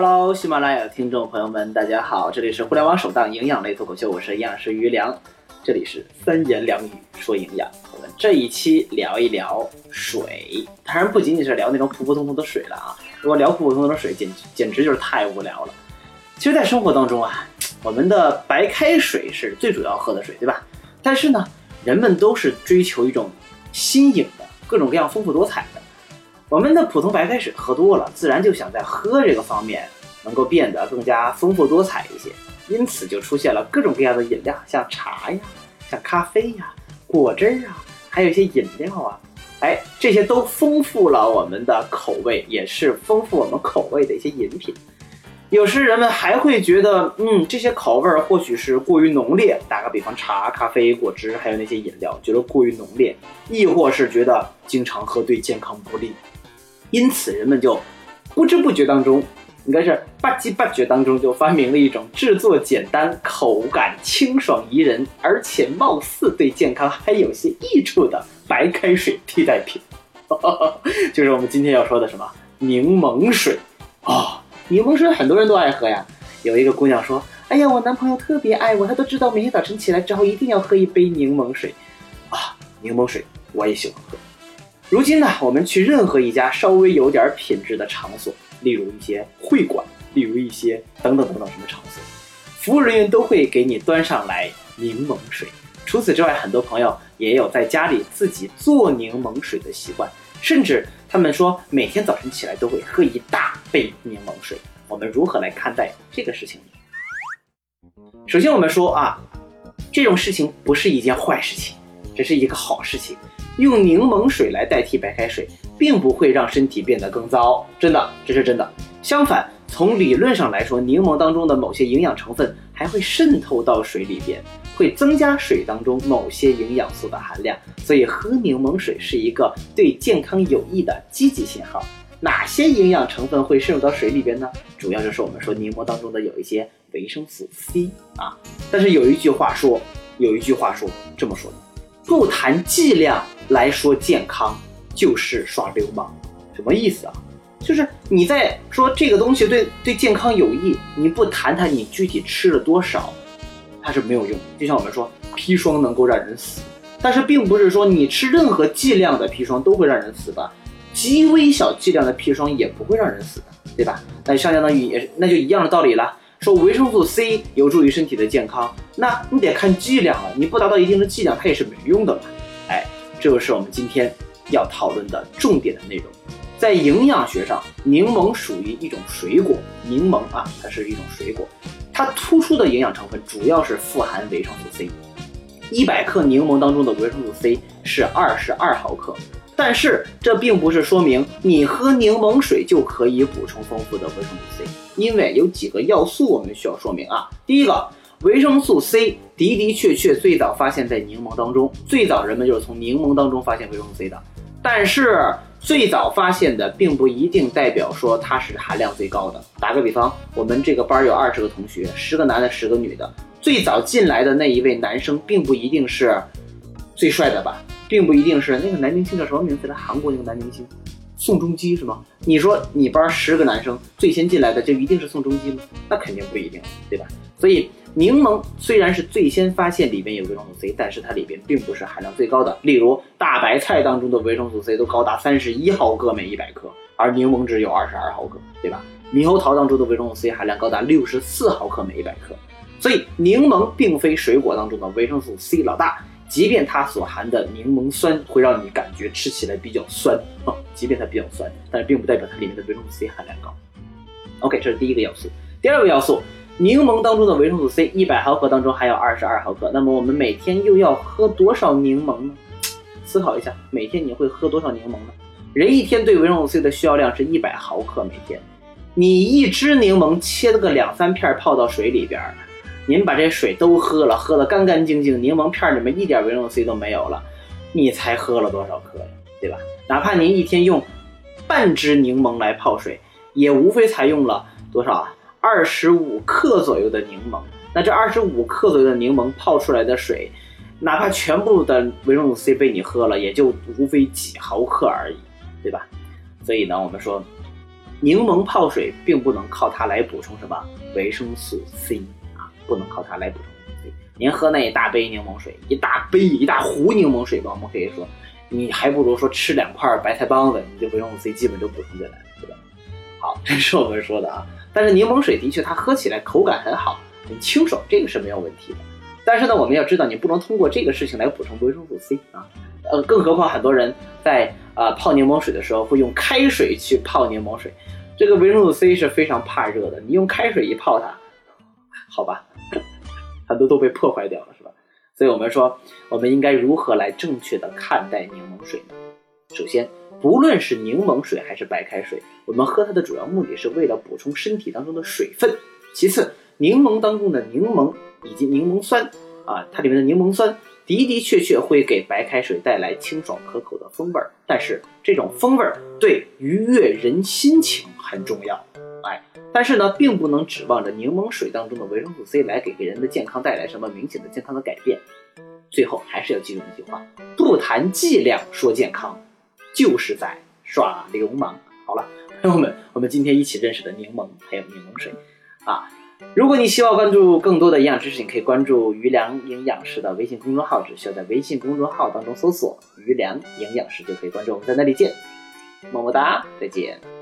Hello，喜马拉雅的听众朋友们，大家好，这里是互联网首档营养类脱口秀，我是营养师于良，这里是三言两语说营养。我们这一期聊一聊水，当然不仅仅是聊那种普普通通的水了啊，如果聊普普通通的水，简简直就是太无聊了。其实，在生活当中啊，我们的白开水是最主要喝的水，对吧？但是呢，人们都是追求一种新颖的、各种各样丰富多彩的。我们的普通白开水喝多了，自然就想在喝这个方面能够变得更加丰富多彩一些，因此就出现了各种各样的饮料，像茶呀、像咖啡呀、果汁啊，还有一些饮料啊，哎，这些都丰富了我们的口味，也是丰富我们口味的一些饮品。有时人们还会觉得，嗯，这些口味或许是过于浓烈。打个比方，茶、咖啡、果汁，还有那些饮料，觉得过于浓烈，亦或是觉得经常喝对健康不利。因此，人们就不知不觉当中，应该是吧唧吧觉当中就发明了一种制作简单、口感清爽宜人，而且貌似对健康还有些益处的白开水替代品，就是我们今天要说的什么柠檬水啊！柠檬水很多人都爱喝呀。有一个姑娘说：“哎呀，我男朋友特别爱我，他都知道每天早晨起来之后一定要喝一杯柠檬水啊！柠檬水我也喜欢喝。”如今呢，我们去任何一家稍微有点品质的场所，例如一些会馆，例如一些等等等等什么场所，服务人员都会给你端上来柠檬水。除此之外，很多朋友也有在家里自己做柠檬水的习惯，甚至他们说每天早晨起来都会喝一大杯柠檬水。我们如何来看待这个事情呢？首先，我们说啊，这种事情不是一件坏事情，这是一个好事情。用柠檬水来代替白开水，并不会让身体变得更糟，真的，这是真的。相反，从理论上来说，柠檬当中的某些营养成分还会渗透到水里边，会增加水当中某些营养素的含量。所以，喝柠檬水是一个对健康有益的积极信号。哪些营养成分会渗入到水里边呢？主要就是我们说柠檬当中的有一些维生素 C 啊。但是有一句话说，有一句话说这么说的。不谈剂量来说健康，就是耍流氓。什么意思啊？就是你在说这个东西对对健康有益，你不谈谈你具体吃了多少，它是没有用。就像我们说砒霜能够让人死，但是并不是说你吃任何剂量的砒霜都会让人死的，极微小剂量的砒霜也不会让人死的，对吧？那相相当于也是那就一样的道理了。说维生素 C 有助于身体的健康，那你得看剂量了。你不达到一定的剂量，它也是没用的嘛。哎，这就是我们今天要讨论的重点的内容。在营养学上，柠檬属于一种水果，柠檬啊，它是一种水果，它突出的营养成分主要是富含维生素 C。一百克柠檬当中的维生素 C 是二十二毫克。但是这并不是说明你喝柠檬水就可以补充丰富的维生素 C，因为有几个要素我们需要说明啊。第一个，维生素 C 的的确确最早发现在柠檬当中，最早人们就是从柠檬当中发现维生素 C 的。但是最早发现的并不一定代表说它是含量最高的。打个比方，我们这个班有二十个同学，十个男的，十个女的，最早进来的那一位男生并不一定是最帅的吧？并不一定是那个男明星叫什么名字来？韩国那个男明星，宋仲基是吗？你说你班十个男生最先进来的就一定是宋仲基吗？那肯定不一定，对吧？所以柠檬虽然是最先发现里边有维生素 C，但是它里边并不是含量最高的。例如大白菜当中的维生素 C 都高达三十一毫克每一百克，而柠檬只有二十二毫克，对吧？猕猴桃当中的维生素 C 含量高达六十四毫克每一百克，所以柠檬并非水果当中的维生素 C 老大。即便它所含的柠檬酸会让你感觉吃起来比较酸啊，即便它比较酸，但是并不代表它里面的维生素 C 含量高。OK，这是第一个要素。第二个要素，柠檬当中的维生素 C 一百毫克当中含有二十二毫克。那么我们每天又要喝多少柠檬呢？思考一下，每天你会喝多少柠檬呢？人一天对维生素 C 的需要量是一百毫克每天。你一只柠檬切了个两三片，泡到水里边。您把这水都喝了，喝得干干净净，柠檬片里面一点维生素 C 都没有了，你才喝了多少克呀？对吧？哪怕您一天用半只柠檬来泡水，也无非才用了多少啊？二十五克左右的柠檬。那这二十五克左右的柠檬泡出来的水，哪怕全部的维生素 C 被你喝了，也就无非几毫克而已，对吧？所以呢，我们说柠檬泡水并不能靠它来补充什么维生素 C，不能靠它来补充维生素 C。您喝那一大杯柠檬水，一大杯一大壶柠檬水吧，我们可以说，你还不如说吃两块白菜帮子，你就维生素 C 基本就补充进来了，对吧？好，这是我们说的啊。但是柠檬水的确它喝起来口感很好，很清爽，这个是没有问题的。但是呢，我们要知道，你不能通过这个事情来补充维生素 C 啊。呃，更何况很多人在啊泡柠檬水的时候会用开水去泡柠檬水，这个维生素 C 是非常怕热的，你用开水一泡它，好吧？很多都被破坏掉了，是吧？所以我们说，我们应该如何来正确的看待柠檬水呢？首先，不论是柠檬水还是白开水，我们喝它的主要目的是为了补充身体当中的水分。其次，柠檬当中的柠檬以及柠檬酸啊，它里面的柠檬酸的的确确会给白开水带来清爽可口的风味儿，但是这种风味儿对愉悦人心情很重要。哎，但是呢，并不能指望着柠檬水当中的维生素 C 来给人的健康带来什么明显的健康的改变。最后还是要记住一句话：不谈剂量说健康，就是在耍流氓。好了，朋友们，我们今天一起认识的柠檬还有柠檬水啊。如果你希望关注更多的营养知识，你可以关注于良营养师的微信公众号，只需要在微信公众号当中搜索“于良营养师”就可以关注我们，在那里见。么么哒，再见。